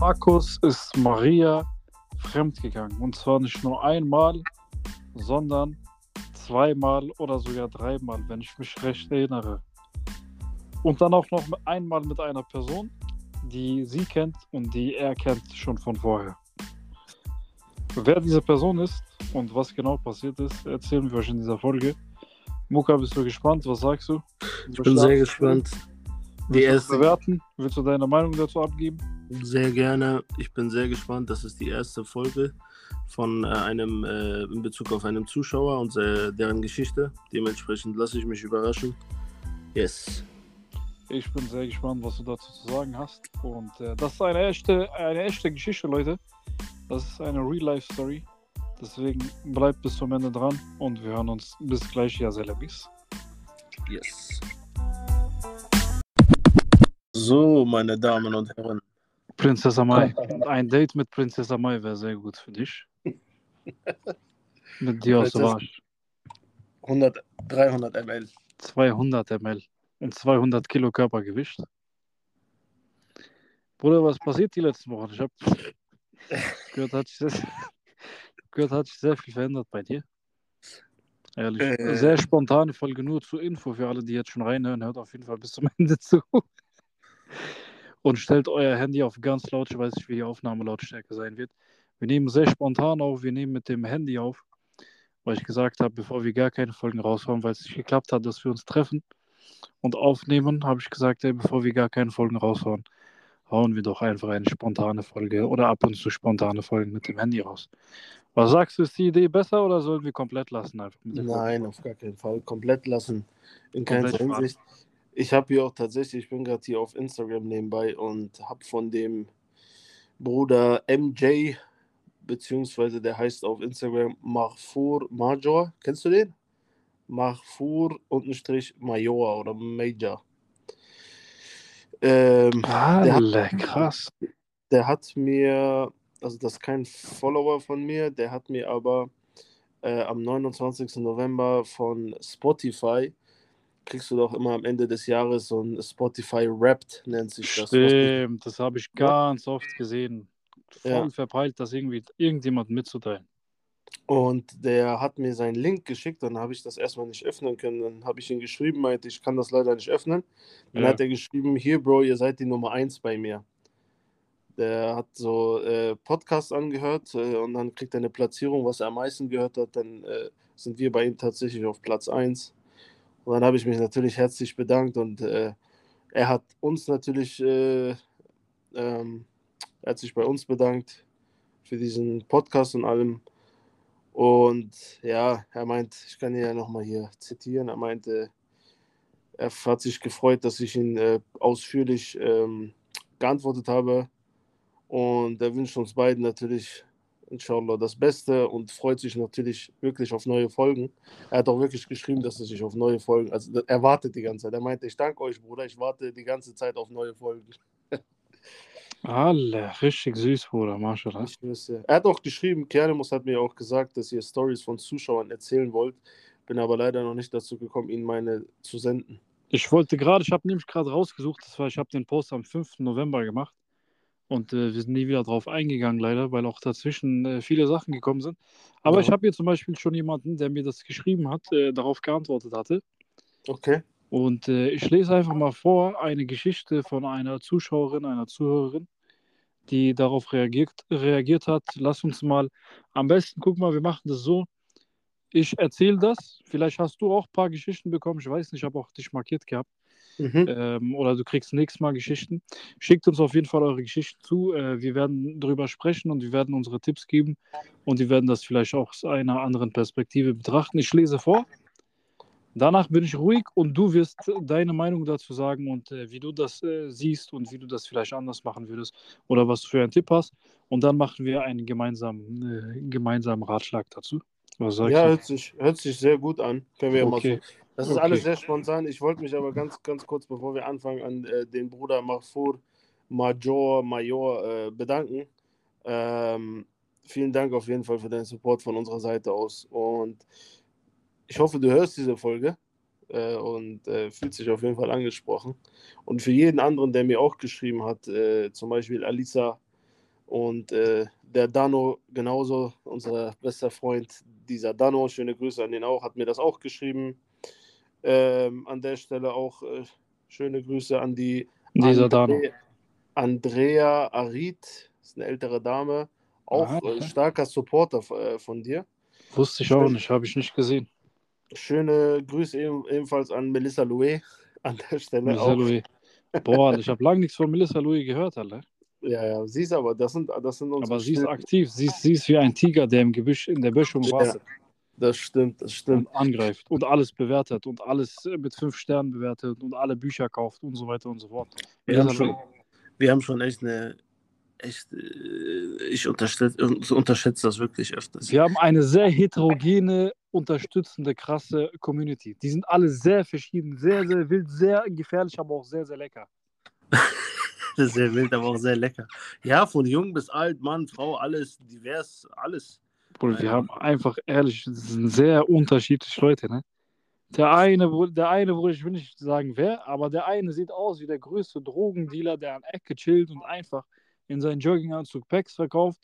Markus ist Maria fremdgegangen. Und zwar nicht nur einmal, sondern zweimal oder sogar dreimal, wenn ich mich recht erinnere. Und dann auch noch einmal mit einer Person, die sie kennt und die er kennt schon von vorher. Wer diese Person ist und was genau passiert ist, erzählen wir euch in dieser Folge. Muka, bist du gespannt? Was sagst du? Ich bin sehr gespannt. Die erste bewerten? Willst du deine Meinung dazu abgeben? Sehr gerne. Ich bin sehr gespannt. Das ist die erste Folge von äh, einem äh, in Bezug auf einen Zuschauer und äh, deren Geschichte. Dementsprechend lasse ich mich überraschen. Yes. Ich bin sehr gespannt, was du dazu zu sagen hast. Und äh, das ist eine echte, eine echte Geschichte, Leute. Das ist eine Real-Life-Story. Deswegen bleibt bis zum Ende dran und wir hören uns bis gleich, ja, Selabis. Yes. So, meine Damen und Herren. Prinzessin Mai. Ein Date mit Prinzessin Mai wäre sehr gut für dich. mit dir aus Wasch. 100, 300 ml. 200 ml. Und 200 Kilo Körpergewicht. Bruder, was passiert die letzten Wochen? Ich habe gehört, hat sich sehr, gehört, hat sich sehr viel verändert bei dir. Ehrlich. Äh, sehr spontane Folge, nur zur Info für alle, die jetzt schon reinhören. Hört auf jeden Fall bis zum Ende zu und stellt euer Handy auf ganz laut. Ich weiß nicht, wie die Aufnahmelautstärke sein wird. Wir nehmen sehr spontan auf. Wir nehmen mit dem Handy auf, weil ich gesagt habe, bevor wir gar keine Folgen raushauen, weil es nicht geklappt hat, dass wir uns treffen und aufnehmen, habe ich gesagt, ey, bevor wir gar keine Folgen raushauen, hauen wir doch einfach eine spontane Folge oder ab und zu spontane Folgen mit dem Handy raus. Was sagst du, ist die Idee besser oder sollen wir komplett lassen? Einfach Nein, auf gar keinen Fall. Komplett lassen. In keiner Hinsicht. Ich habe hier auch tatsächlich, ich bin gerade hier auf Instagram nebenbei und habe von dem Bruder MJ, beziehungsweise der heißt auf Instagram Mahfour Major, kennst du den? Mahfour untenstrich Major oder Major. Ähm, Alle, hat, krass. Der hat mir, also das ist kein Follower von mir, der hat mir aber äh, am 29. November von Spotify kriegst du doch immer am Ende des Jahres so ein Spotify Wrapped, nennt sich das. Stimmt, das habe ich ganz ja. oft gesehen. Voll ja. verpeilt, das irgendwie irgendjemand mitzuteilen. Und der hat mir seinen Link geschickt, dann habe ich das erstmal nicht öffnen können. Dann habe ich ihn geschrieben, meinte, ich kann das leider nicht öffnen. Dann ja. hat er geschrieben, hier, Bro, ihr seid die Nummer 1 bei mir. Der hat so äh, Podcasts angehört äh, und dann kriegt er eine Platzierung, was er am meisten gehört hat. Dann äh, sind wir bei ihm tatsächlich auf Platz 1. Und dann habe ich mich natürlich herzlich bedankt und äh, er hat uns natürlich, äh, ähm, er hat sich bei uns bedankt für diesen Podcast und allem. Und ja, er meint, ich kann ihn ja nochmal hier zitieren, er meinte, er hat sich gefreut, dass ich ihn äh, ausführlich ähm, geantwortet habe. Und er wünscht uns beiden natürlich inshallah das Beste und freut sich natürlich wirklich auf neue Folgen. Er hat auch wirklich geschrieben, dass er sich auf neue Folgen, also er wartet die ganze Zeit. Er meinte, ich danke euch, Bruder, ich warte die ganze Zeit auf neue Folgen. Alle, richtig süß, Bruder, Marshall. Er hat auch geschrieben, Kernemus hat mir auch gesagt, dass ihr Stories von Zuschauern erzählen wollt. Bin aber leider noch nicht dazu gekommen, Ihnen meine zu senden. Ich wollte gerade, ich habe nämlich gerade rausgesucht, das war, ich habe den Post am 5. November gemacht. Und äh, wir sind nie wieder drauf eingegangen, leider, weil auch dazwischen äh, viele Sachen gekommen sind. Aber ja. ich habe hier zum Beispiel schon jemanden, der mir das geschrieben hat, äh, darauf geantwortet hatte. Okay. Und äh, ich lese einfach mal vor eine Geschichte von einer Zuschauerin, einer Zuhörerin, die darauf reagiert, reagiert hat. Lass uns mal am besten, guck mal, wir machen das so. Ich erzähle das. Vielleicht hast du auch ein paar Geschichten bekommen. Ich weiß nicht, ich habe auch dich markiert gehabt. Mhm. Ähm, oder du kriegst nächstes Mal Geschichten. Schickt uns auf jeden Fall eure Geschichten zu. Äh, wir werden darüber sprechen und wir werden unsere Tipps geben und wir werden das vielleicht auch aus einer anderen Perspektive betrachten. Ich lese vor. Danach bin ich ruhig und du wirst deine Meinung dazu sagen und äh, wie du das äh, siehst und wie du das vielleicht anders machen würdest oder was du für einen Tipp hast. Und dann machen wir einen gemeinsamen, äh, gemeinsamen Ratschlag dazu. ja, hört sich, hört sich sehr gut an. Können wir okay. mal so das ist okay. alles sehr spontan. Ich wollte mich aber ganz, ganz kurz, bevor wir anfangen, an äh, den Bruder Mahfour Major, Major äh, bedanken. Ähm, vielen Dank auf jeden Fall für deinen Support von unserer Seite aus. Und ich hoffe, du hörst diese Folge äh, und äh, fühlt sich auf jeden Fall angesprochen. Und für jeden anderen, der mir auch geschrieben hat, äh, zum Beispiel Alisa Und äh, der Dano genauso, unser bester Freund, dieser Dano, schöne Grüße an den auch, hat mir das auch geschrieben. Ähm, an der Stelle auch äh, schöne Grüße an die Andre Dano. Andrea Arid, ist eine ältere Dame, auch Aha, äh, okay. starker Supporter äh, von dir. Wusste ich auch nicht, habe ich nicht gesehen. Schöne Grüße eben, ebenfalls an Melissa Louet an der Stelle Melissa auch. Louis. Boah, ich habe lange nichts von Melissa Louis gehört, Alter. Ja, ja, sie ist aber, das sind, das sind unsere Aber sie ist aktiv. Sie ist, sie ist wie ein Tiger, der im Gebüsch in der Böschung Ja. Das stimmt, das stimmt. und angreift und alles bewertet und alles mit fünf Sternen bewertet und alle Bücher kauft und so weiter und so fort. Wir haben schon, Louis. wir haben schon echt eine, echt, äh, ich unterschätze, unterschätze das wirklich öfters. Wir haben eine sehr heterogene, unterstützende, krasse Community. Die sind alle sehr verschieden, sehr, sehr wild, sehr gefährlich, aber auch sehr, sehr lecker. Sehr wild, aber auch sehr lecker. Ja, von jung bis alt, Mann, Frau, alles divers, alles. Bruder, wir haben einfach, ehrlich, das sind sehr unterschiedliche Leute, ne? Der eine, der eine, wo ich will nicht sagen wer, aber der eine sieht aus wie der größte Drogendealer, der an Ecke chillt und einfach in seinen Jogginganzug Packs verkauft.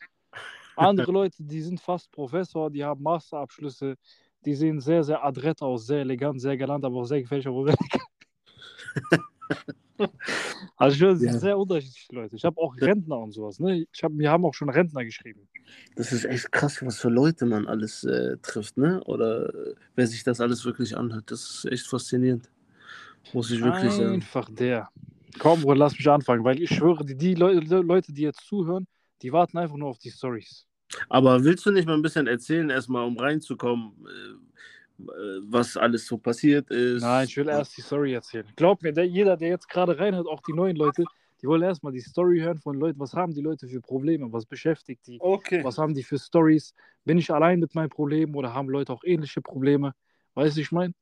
Andere Leute, die sind fast Professor, die haben Masterabschlüsse, die sehen sehr, sehr adrett aus, sehr elegant, sehr galant, aber auch sehr gefährlich, Also ich sind Ja. sehr unterschiedliche Leute. Ich habe auch Rentner und sowas, ne? Ich hab, mir haben auch schon Rentner geschrieben. Das ist echt krass, was für Leute man alles äh, trifft, ne? Oder äh, wer sich das alles wirklich anhört. Das ist echt faszinierend. Muss ich wirklich sagen. Einfach der. Komm, Bruder, lass mich anfangen, weil ich schwöre, die, die Leu Le- Leute, die jetzt zuhören, die warten einfach nur auf die Stories. Aber willst du nicht mal ein bisschen erzählen, erstmal, um reinzukommen, äh, was alles so passiert ist? Nein, ich will erst die Story erzählen. Glaub mir, der, jeder, der jetzt gerade reinhört, auch die neuen Leute, die wollen erstmal die Story hören von Leuten. Was haben die Leute für Probleme? Was beschäftigt die? Okay. Was haben die für Stories? Bin ich allein mit meinen Problemen oder haben Leute auch ähnliche Probleme? Weißt du, ich meine?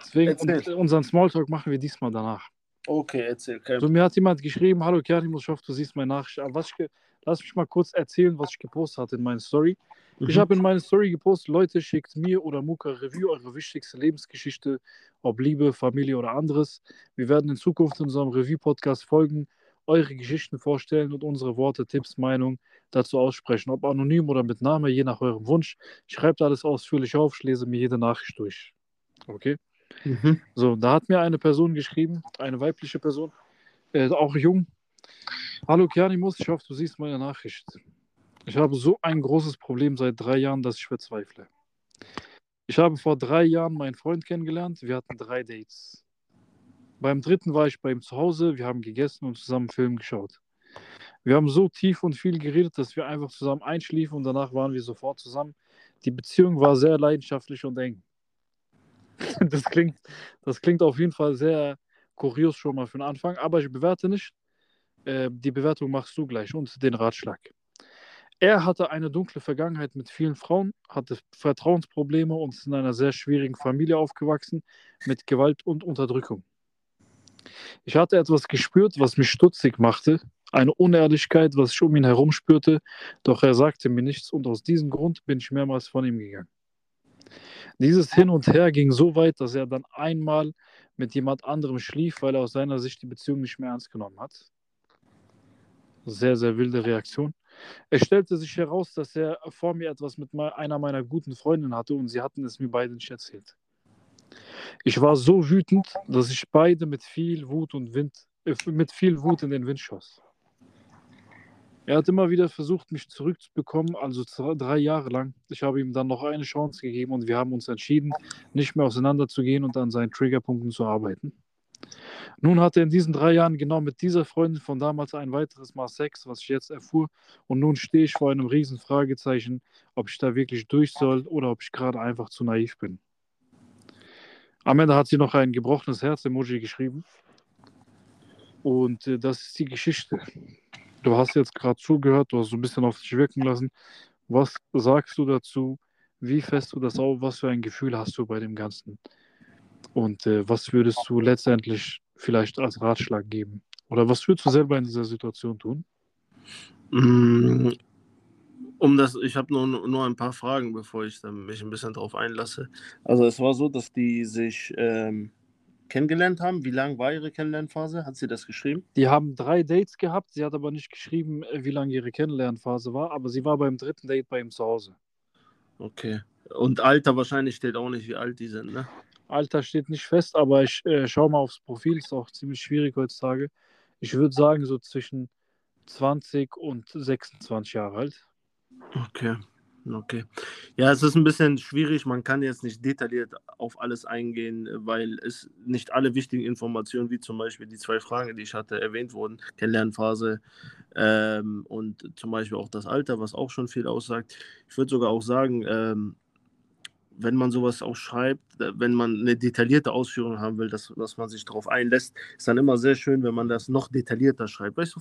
Deswegen, und, unseren Smalltalk machen wir diesmal danach. Okay, erzähl. Kein So, mir hat jemand geschrieben, hallo Kerimus, ich hoffe, du siehst meine Nachricht. Was ich Lass mich mal kurz erzählen, was ich gepostet hatte in meiner Story. Ich Mhm. habe in meiner Story gepostet, Leute, schickt mir oder Muka Review eure wichtigste Lebensgeschichte, ob Liebe, Familie oder anderes. Wir werden in Zukunft in unserem Review-Podcast folgen, eure Geschichten vorstellen und unsere Worte, Tipps, Meinung dazu aussprechen. Ob anonym oder mit Name, je nach eurem Wunsch. Schreibt alles ausführlich auf, ich lese mir jede Nachricht durch. Okay? Mhm. So, da hat mir eine Person geschrieben, eine weibliche Person, äh, auch jung. Hallo Kianimus, ich hoffe, du siehst meine Nachricht. Ich habe so ein großes Problem seit drei Jahren, dass ich verzweifle. Ich habe vor drei Jahren meinen Freund kennengelernt. Wir hatten drei Dates. Beim dritten war ich bei ihm zu Hause. Wir haben gegessen und zusammen Film geschaut. Wir haben so tief und viel geredet, dass wir einfach zusammen einschliefen und danach waren wir sofort zusammen. Die Beziehung war sehr leidenschaftlich und eng. Das klingt, das klingt auf jeden Fall sehr kurios schon mal für den Anfang, aber ich bewerte nicht. Äh, die Bewertung machst du gleich und den Ratschlag. Er hatte eine dunkle Vergangenheit mit vielen Frauen, hatte Vertrauensprobleme und ist in einer sehr schwierigen Familie aufgewachsen mit Gewalt und Unterdrückung. Ich hatte etwas gespürt, was mich stutzig machte, eine Unehrlichkeit, was ich um ihn herum spürte, doch er sagte mir nichts und aus diesem Grund bin ich mehrmals von ihm gegangen. Dieses Hin und Her ging so weit, dass er dann einmal mit jemand anderem schlief, weil er aus seiner Sicht die Beziehung nicht mehr ernst genommen hat. Sehr, sehr wilde Reaktion. Es stellte sich heraus, dass er vor mir etwas mit einer meiner guten Freundinnen hatte und sie hatten es mir beide nicht erzählt. Ich war so wütend, dass ich beide mit viel Wut und Wind, äh, mit viel Wut in den Wind schoss. Er hat immer wieder versucht, mich zurückzubekommen, also drei Jahre lang. Ich habe ihm dann noch eine Chance gegeben und wir haben uns entschieden, nicht mehr auseinanderzugehen und an seinen Triggerpunkten zu arbeiten. Nun hat er in diesen drei Jahren genau mit dieser Freundin von damals ein weiteres Mal Sex, was ich jetzt erfuhr. Und nun stehe ich vor einem riesen Fragezeichen, ob ich da wirklich durch soll oder ob ich gerade einfach zu naiv bin. Am Ende hat sie noch ein gebrochenes Herz-Emoji geschrieben. Und äh, das ist die Geschichte. Du hast jetzt gerade zugehört, du hast so ein bisschen auf dich wirken lassen. Was sagst du dazu? Wie fest du das auf? Was für ein Gefühl hast du bei dem Ganzen? Und äh, was würdest du letztendlich vielleicht als Ratschlag geben? Oder was würdest du selber in dieser Situation tun? Mm, Um das, ich habe nur, nur ein paar Fragen, bevor ich mich ein bisschen drauf einlasse. Also es war so, dass die sich ähm, kennengelernt haben. Wie lang war ihre Kennenlernphase? Hat sie das geschrieben? Die haben drei Dates gehabt. Sie hat aber nicht geschrieben, äh, wie lange ihre Kennenlernphase war. Aber sie war beim dritten Date bei ihm zu Hause. Okay. Und Alter wahrscheinlich steht auch nicht, wie alt die sind, ne? Alter steht nicht fest, aber ich äh, schaue mal aufs Profil. Ist auch ziemlich schwierig heutzutage. Ich würde sagen, so zwischen 20 und 26 Jahre alt. Okay. Okay. Ja, es ist ein bisschen schwierig. Man kann jetzt nicht detailliert auf alles eingehen, weil es nicht alle wichtigen Informationen, wie zum Beispiel die zwei Fragen, die ich hatte, erwähnt wurden. Kennenlernphase ähm, und zum Beispiel auch das Alter, was auch schon viel aussagt. Ich würde sogar auch sagen, ähm, wenn man sowas auch schreibt, wenn man eine detaillierte Ausführung haben will, dass, dass man sich darauf einlässt, ist dann immer sehr schön, wenn man das noch detaillierter schreibt. Weißt du,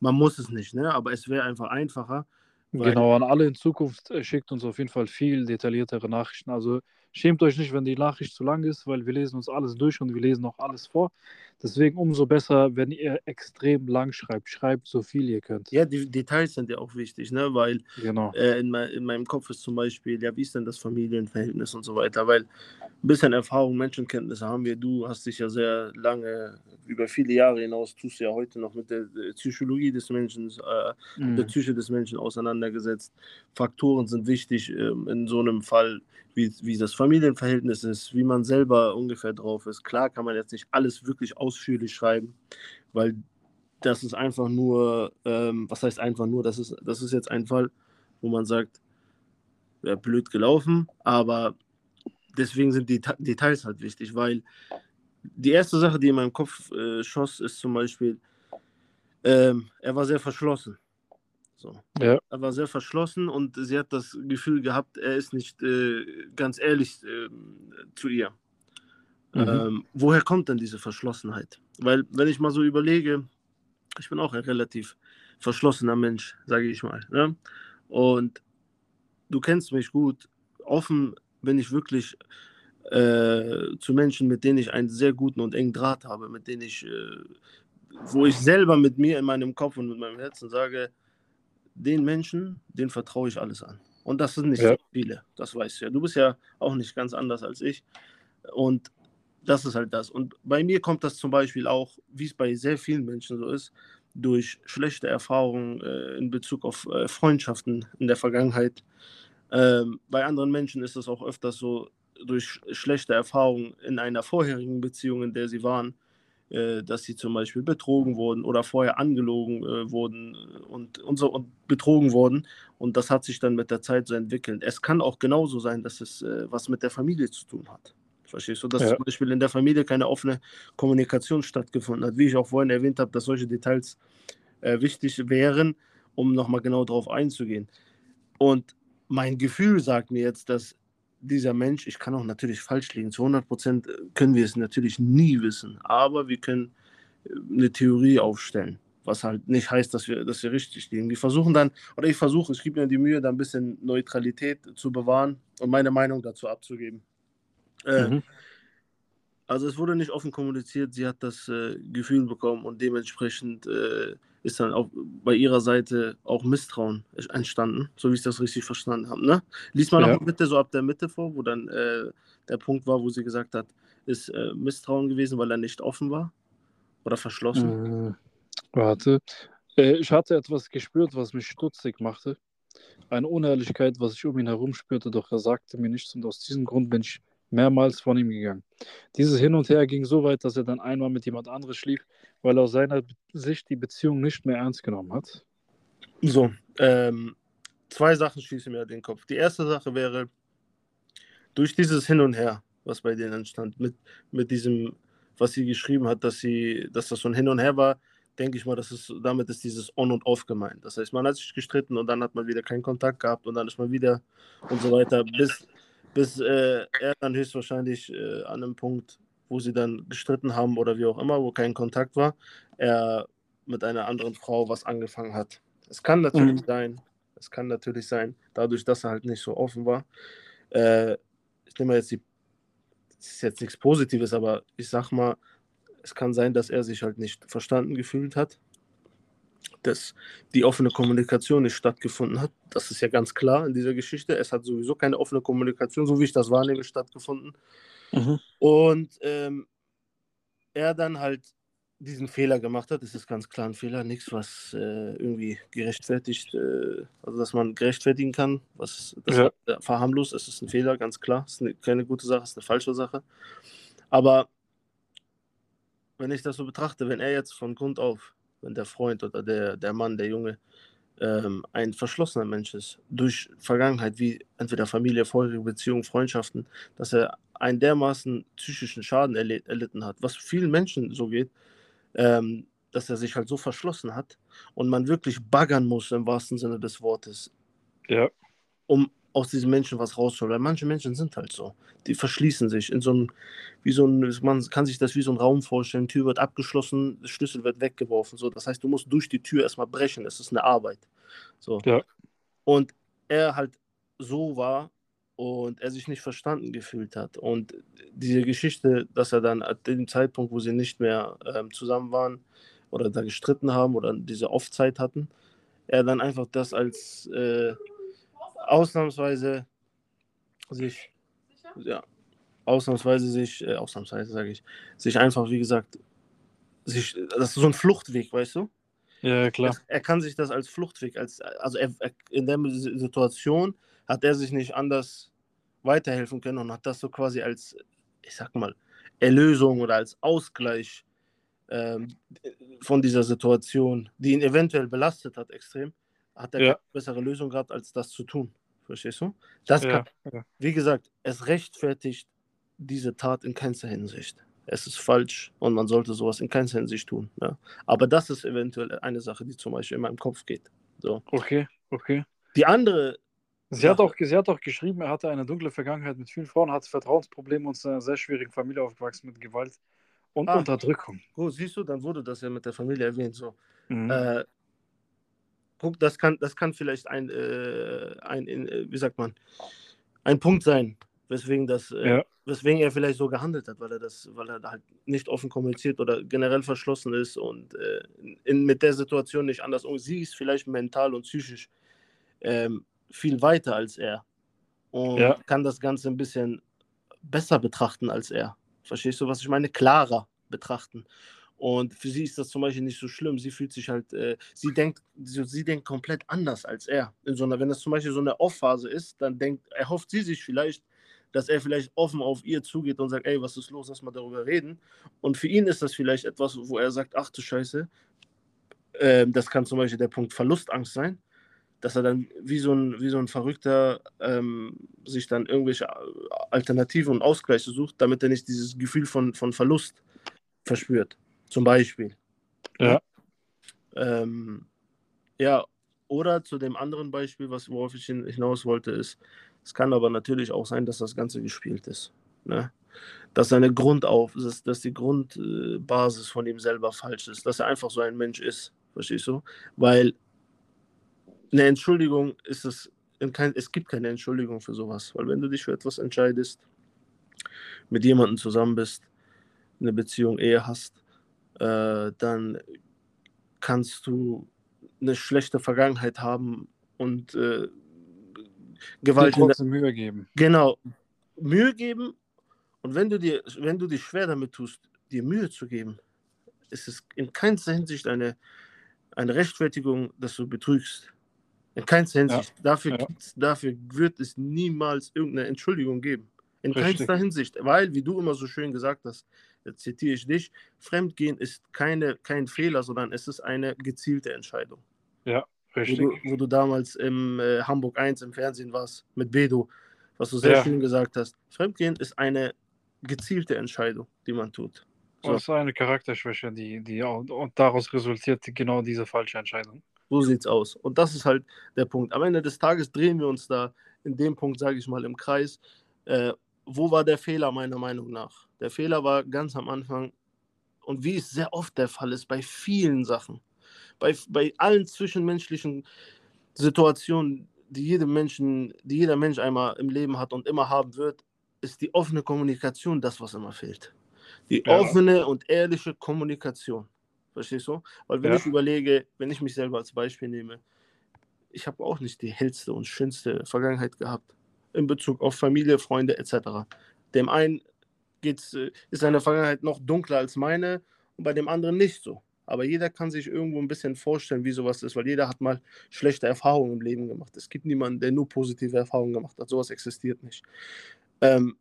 man muss es nicht, ne? aber es wäre einfach einfacher, Genau, an alle in Zukunft äh, schickt uns auf jeden Fall viel detailliertere Nachrichten. Also schämt euch nicht, wenn die Nachricht zu lang ist, weil wir lesen uns alles durch und wir lesen auch alles vor. Deswegen umso besser, wenn ihr extrem lang schreibt. Schreibt so viel ihr könnt. Ja, die Details sind ja auch wichtig, ne? weil genau. äh, in, mein, in, meinem Kopf ist zum Beispiel, ja, wie ist denn das Familienverhältnis und so weiter, weil ein bisschen Erfahrung, Menschenkenntnisse haben wir. Du hast dich ja sehr lange, über viele Jahre hinaus, tust du ja heute noch mit der Psychologie des Menschen, äh, mhm. der Psyche des Menschen auseinandergesetzt. Faktoren sind wichtig äh, in so einem Fall, wie, wie das Familienverhältnis ist, wie man selber ungefähr drauf ist. Klar kann man jetzt nicht alles wirklich ausführlich schreiben, weil das ist einfach nur, ähm, was heißt einfach nur, das ist, das ist jetzt ein Fall, wo man sagt, wäre blöd gelaufen, aber deswegen sind die Details halt wichtig, weil die erste Sache, die in meinem Kopf äh, schoss, ist zum Beispiel, ähm, er war sehr verschlossen. So. Ja. Er war sehr verschlossen und sie hat das Gefühl gehabt, er ist nicht äh, ganz ehrlich äh, zu ihr. Mhm. Ähm, woher kommt denn diese Verschlossenheit? Weil, wenn ich mal so überlege, ich bin auch ein relativ verschlossener Mensch, sage ich mal. Ne? Und du kennst mich gut. Offen bin ich wirklich äh, zu Menschen, mit denen ich einen sehr guten und engen Draht habe, mit denen ich, äh, wo ich selber mit mir in meinem Kopf und mit meinem Herzen sage, den Menschen, den vertraue ich alles an. Und das sind nicht ja. so viele, das weißt du ja. Du bist ja auch nicht ganz anders als ich. Und das ist halt das. Und bei mir kommt das zum Beispiel auch, wie es bei sehr vielen Menschen so ist, durch schlechte Erfahrungen äh, in Bezug auf äh, Freundschaften in der Vergangenheit. Ähm, bei anderen Menschen ist es auch öfters so, durch schlechte Erfahrungen in einer vorherigen Beziehung, in der sie waren, dass sie zum Beispiel betrogen wurden oder vorher angelogen äh, wurden und, und, so, und betrogen wurden. Und das hat sich dann mit der Zeit so entwickelt. Es kann auch genauso sein, dass es äh, was mit der Familie zu tun hat. Verstehst du, dass ja. zum Beispiel in der Familie keine offene Kommunikation stattgefunden hat. Wie ich auch vorhin erwähnt habe, dass solche Details äh, wichtig wären, um nochmal genau darauf einzugehen. Und mein Gefühl sagt mir jetzt, dass dieser Mensch, ich kann auch natürlich falsch liegen, zu 100 Prozent können wir es natürlich nie wissen, aber wir können äh, eine Theorie aufstellen, was halt nicht heißt, dass wir, dass wir richtig liegen. Wir versuchen dann, oder ich versuche, ich gebe mir die Mühe, da ein bisschen Neutralität zu bewahren und meine Meinung dazu abzugeben. Äh, mhm. Also es wurde nicht offen kommuniziert, sie hat das äh, Gefühl bekommen und dementsprechend äh, ist dann auch bei ihrer Seite auch Misstrauen entstanden, so wie ich das richtig verstanden habe. Ne? Lies mal ja. noch bitte so ab der Mitte vor, wo dann äh, der Punkt war, wo sie gesagt hat, ist äh, Misstrauen gewesen, weil er nicht offen war oder verschlossen. Äh, warte. Äh, ich hatte etwas gespürt, was mich stutzig machte. Eine Unehrlichkeit, was ich um ihn herum spürte, doch er sagte mir nichts und aus diesem Grund bin ich mehrmals von ihm gegangen. Dieses Hin und Her ging so weit, dass er dann einmal mit jemand anderes schlief, weil aus seiner Sicht die Beziehung nicht mehr ernst genommen hat. So, ähm, zwei Sachen schießen mir den Kopf. Die erste Sache wäre, durch dieses Hin und Her, was bei denen entstand, mit, mit diesem, was sie geschrieben hat, dass sie, dass das so ein Hin und Her war, denke ich mal, dass es, damit ist dieses On und Off gemeint. Das heißt, man hat sich gestritten und dann hat man wieder keinen Kontakt gehabt und dann ist man wieder und so weiter, bis bis äh, er dann höchstwahrscheinlich äh, an einem Punkt, wo sie dann gestritten haben oder wie auch immer, wo kein Kontakt war, er mit einer anderen Frau was angefangen hat. Es kann natürlich mhm. sein, es kann natürlich sein, dadurch, dass er halt nicht so offen war. Äh, ich nehme jetzt die, das ist jetzt nichts Positives, aber ich sag mal, es kann sein, dass er sich halt nicht verstanden gefühlt hat dass die offene Kommunikation nicht stattgefunden hat. Das ist ja ganz klar in dieser Geschichte. Es hat sowieso keine offene Kommunikation, so wie ich das wahrnehme, stattgefunden. Mhm. Und ähm, er dann halt diesen Fehler gemacht hat, das ist ganz klar ein Fehler, nichts, was äh, irgendwie gerechtfertigt, äh, also dass man gerechtfertigen kann, was das Ja. war verharmlost, es ist ein Fehler, ganz klar, es ist eine, keine gute Sache, es ist eine falsche Sache. Aber wenn ich das so betrachte, wenn er jetzt von Grund auf, wenn der Freund oder der, der Mann, der Junge, ähm, ein verschlossener Mensch ist, durch Vergangenheit, wie entweder Familie, vorherige Beziehungen, Freundschaften, dass er einen dermaßen psychischen Schaden erli erlitten hat, was vielen Menschen so geht, ähm, dass er sich halt so verschlossen hat und man wirklich baggern muss im wahrsten Sinne des Wortes, Ja. um aus diesen Menschen was rauszuholen. Weil manche Menschen sind halt so. Die verschließen sich in so einem, wie so ein, man kann sich das wie so ein Raum vorstellen, Tür wird abgeschlossen, der Schlüssel wird weggeworfen. So. Das heißt, du musst durch die Tür erstmal brechen. Es ist eine Arbeit. So. Ja. Und er halt so war und er sich nicht verstanden gefühlt hat. Und diese Geschichte, dass er dann at dem Zeitpunkt, wo sie nicht mehr ähm, zusammen waren oder da gestritten haben oder diese Off-Zeit hatten, er dann einfach das als äh, ausnahmsweise sich, ja, ausnahmsweise sich, äh, ausnahmsweise sage ich, sich einfach, wie gesagt, sich, das ist so ein Fluchtweg, weißt du? Ja, klar. Es, er kann sich das als Fluchtweg, als, also er, er, in der Situation hat er sich nicht anders weiterhelfen können und hat das so quasi als, ich sag mal, Erlösung oder als Ausgleich ähm, von dieser Situation, die ihn eventuell belastet hat, extrem, hat er Ja. keine bessere Lösung gehabt, als das zu tun. Verstehst du? Das kann, ja. wie gesagt, es rechtfertigt diese Tat in keinster Hinsicht. Es ist falsch und man sollte sowas in keinster Hinsicht tun. Ja. Aber das ist eventuell eine Sache, die zum Beispiel in meinem Kopf geht. So. Okay, okay. Die andere, Sie hat, Sache. auch, sie hat auch geschrieben, er hatte eine dunkle Vergangenheit mit vielen Frauen, hatte Vertrauensprobleme und ist in einer sehr schwierigen Familie aufgewachsen mit Gewalt und Ah. Unterdrückung. gut, siehst du, dann wurde das ja mit der Familie erwähnt. So. Mhm. Äh, guck, das kann, das kann vielleicht ein, äh, ein äh, wie sagt man, ein Punkt sein, weswegen, das, äh, Ja. weswegen er vielleicht so gehandelt hat, weil er das, weil er halt nicht offen kommuniziert oder generell verschlossen ist und äh, in, mit der Situation nicht anders umgeht. Sie ist vielleicht mental und psychisch ähm, viel weiter als er und Ja. kann das Ganze ein bisschen besser betrachten als er. Verstehst du, was ich meine? Klarer betrachten. Und für sie ist das zum Beispiel nicht so schlimm. Sie fühlt sich halt, äh, sie denkt, sie, sie denkt komplett anders als er. In so einer, wenn das zum Beispiel so eine Off-Phase ist, dann denkt, erhofft sie sich vielleicht, dass er vielleicht offen auf ihr zugeht und sagt, ey, was ist los, lass mal darüber reden. Und für ihn ist das vielleicht etwas, wo er sagt, ach du Scheiße, ähm, das kann zum Beispiel der Punkt Verlustangst sein, dass er dann wie so ein, wie so ein Verrückter ähm, sich dann irgendwelche Alternativen und Ausgleiche sucht, damit er nicht dieses Gefühl von, von Verlust verspürt. Zum Beispiel. Ja. Ähm, ja, oder zu dem anderen Beispiel, was, worauf ich hin- hinaus wollte, ist, es kann aber natürlich auch sein, dass das Ganze gespielt ist. Ne? Dass seine Grundauf, dass, dass die Grundbasis von ihm selber falsch ist, dass er einfach so ein Mensch ist. Verstehst du? Weil eine Entschuldigung ist es, in kein, es gibt keine Entschuldigung für sowas. Weil wenn du dich für etwas entscheidest, mit jemandem zusammen bist, eine Beziehung, Ehe hast, äh, dann kannst du eine schlechte Vergangenheit haben und äh, Gewalt der, Mühe geben. genau Mühe geben und wenn du dir wenn du dich schwer damit tust dir Mühe zu geben ist es in keinster Hinsicht eine eine Rechtfertigung dass du betrügst in keinster Hinsicht dafür ja. dafür wird es niemals irgendeine Entschuldigung geben in Richtig. keinster Hinsicht weil wie du immer so schön gesagt hast jetzt zitiere ich dich Fremdgehen ist keine kein Fehler sondern es ist eine gezielte Entscheidung wo Richtig. du, wo du damals im äh, Hamburg 1 im Fernsehen warst mit Bedo, was du sehr Ja. schön gesagt hast. Fremdgehen ist eine gezielte Entscheidung, die man tut. So, Das ist eine Charakterschwäche, die, die auch, und daraus resultiert genau diese falsche Entscheidung. So sieht's aus. Und das ist halt der Punkt. Am Ende des Tages drehen wir uns da in dem Punkt, sage ich mal, im Kreis. Äh, wo war der Fehler meiner Meinung nach? Der Fehler war ganz am Anfang und wie es sehr oft der Fall ist, bei vielen Sachen, bei, bei allen zwischenmenschlichen Situationen, die jedem Menschen, die jeder Mensch einmal im Leben hat und immer haben wird, ist die offene Kommunikation das, was immer fehlt. Die Ja. offene und ehrliche Kommunikation. Verstehst du? Weil wenn Ja. ich überlege, wenn ich mich selber als Beispiel nehme, ich habe auch nicht die hellste und schönste Vergangenheit gehabt in Bezug auf Familie, Freunde etc. Dem einen geht's, äh, ist seine Vergangenheit noch dunkler als meine und bei dem anderen nicht so. Aber jeder kann sich irgendwo ein bisschen vorstellen, wie sowas ist, weil jeder hat mal schlechte Erfahrungen im Leben gemacht. Es gibt niemanden, der nur positive Erfahrungen gemacht hat. Sowas existiert nicht. Ähm,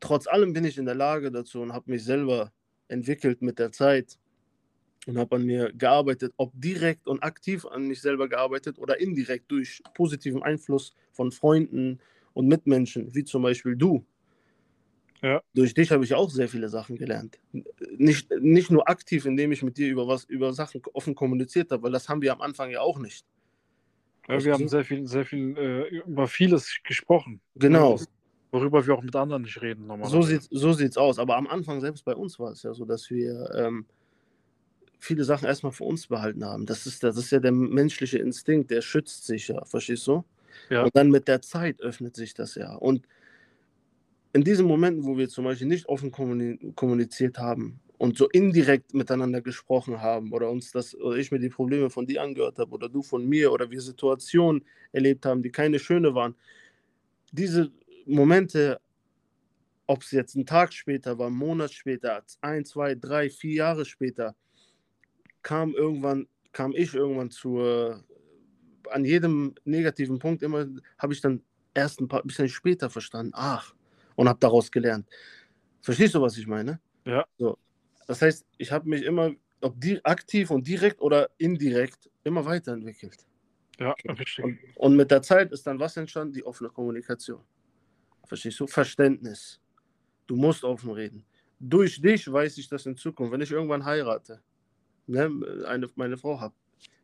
trotz allem bin ich in der Lage dazu und habe mich selber entwickelt mit der Zeit und habe an mir gearbeitet, ob direkt und aktiv an mich selber gearbeitet oder indirekt durch positiven Einfluss von Freunden und Mitmenschen, wie zum Beispiel du. Ja. Durch dich habe ich auch sehr viele Sachen gelernt. Nicht, nicht nur aktiv, indem ich mit dir über was, über Sachen offen kommuniziert habe, weil das haben wir am Anfang ja auch nicht. Ja, wir haben sehr viel, sehr viel äh, über vieles gesprochen. Genau. Worüber wir auch mit anderen nicht reden normalerweise. So sieht so sieht's aus. Aber am Anfang selbst bei uns war es ja so, dass wir ähm, viele Sachen erstmal für uns behalten haben. Das ist, das ist ja der menschliche Instinkt, der schützt sich ja, verstehst du? Ja. Und dann mit der Zeit öffnet sich das ja. Und in diesen Momenten, wo wir zum Beispiel nicht offen kommuniziert haben und so indirekt miteinander gesprochen haben oder uns das oder ich mir die Probleme von dir angehört habe oder du von mir oder wir Situationen erlebt haben, die keine schöne waren, diese Momente, ob es jetzt ein Tag später war, einen Monat später, ein, zwei, drei, vier Jahre später, kam irgendwann, kam ich irgendwann zur, an jedem negativen Punkt immer, habe ich dann erst ein paar bisschen später verstanden, ach, und habe daraus gelernt. Verstehst du, was ich meine? Ja. So. Das heißt, ich habe mich immer, ob die, aktiv und direkt oder indirekt, immer weiterentwickelt. Ja, richtig. Und, und mit der Zeit ist dann was entstanden? Die offene Kommunikation. Verstehst du? Verständnis. Du musst offen reden. Durch dich weiß ich das in Zukunft. Wenn ich irgendwann heirate, ne, eine, meine Frau habe,